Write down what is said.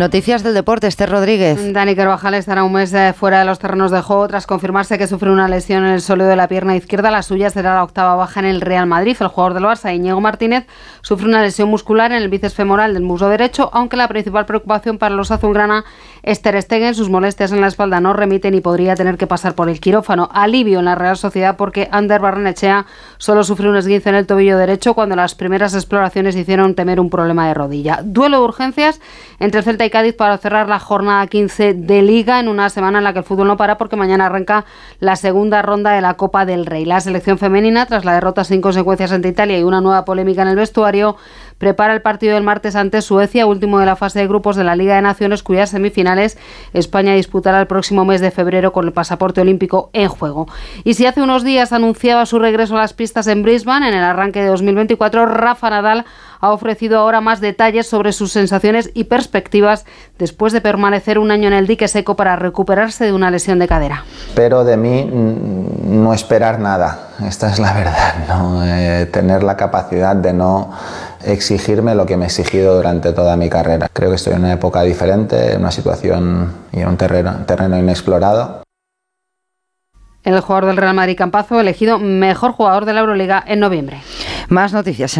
Noticias del deporte, Esther Rodríguez. Dani Carvajal estará un mes eh, fuera de los terrenos de juego tras confirmarse que sufre una lesión en el sólido de la pierna izquierda. La suya será la octava baja en el Real Madrid. El jugador del Barça, Iñigo Martínez, sufre una lesión muscular en el bíceps femoral del muslo derecho, aunque la principal preocupación para los azulgrana es Ter Stegen. Sus molestias en la espalda no remiten y podría tener que pasar por el quirófano. Alivio en la Real Sociedad porque Ander Barrenechea solo sufrió un esguince en el tobillo derecho cuando las primeras exploraciones hicieron temer un problema de rodilla. Duelo de urgencias entre Celta y Cádiz para cerrar la jornada 15 de Liga en una semana en la que el fútbol no para porque mañana arranca la segunda ronda de la Copa del Rey. La selección femenina, tras la derrota sin consecuencias ante Italia y una nueva polémica en el vestuario, prepara el partido del martes ante Suecia, último de la fase de grupos de la Liga de Naciones, cuyas semifinales España disputará el próximo mes de febrero con el pasaporte olímpico en juego. Y si hace unos días anunciaba su regreso a las pistas en Brisbane en el arranque de 2024, Rafa Nadal ha ofrecido ahora más detalles sobre sus sensaciones y perspectivas después de permanecer un año en el dique seco para recuperarse de una lesión de cadera. Pero de mí mm, no esperar nada, esta es la verdad, ¿no? Eh, tener la capacidad de no exigirme lo que me he exigido durante toda mi carrera. Creo que estoy en una época diferente, en una situación y en un terreno, terreno inexplorado. El jugador del Real Madrid Campazo elegido mejor jugador de la Euroliga en noviembre. Más noticias en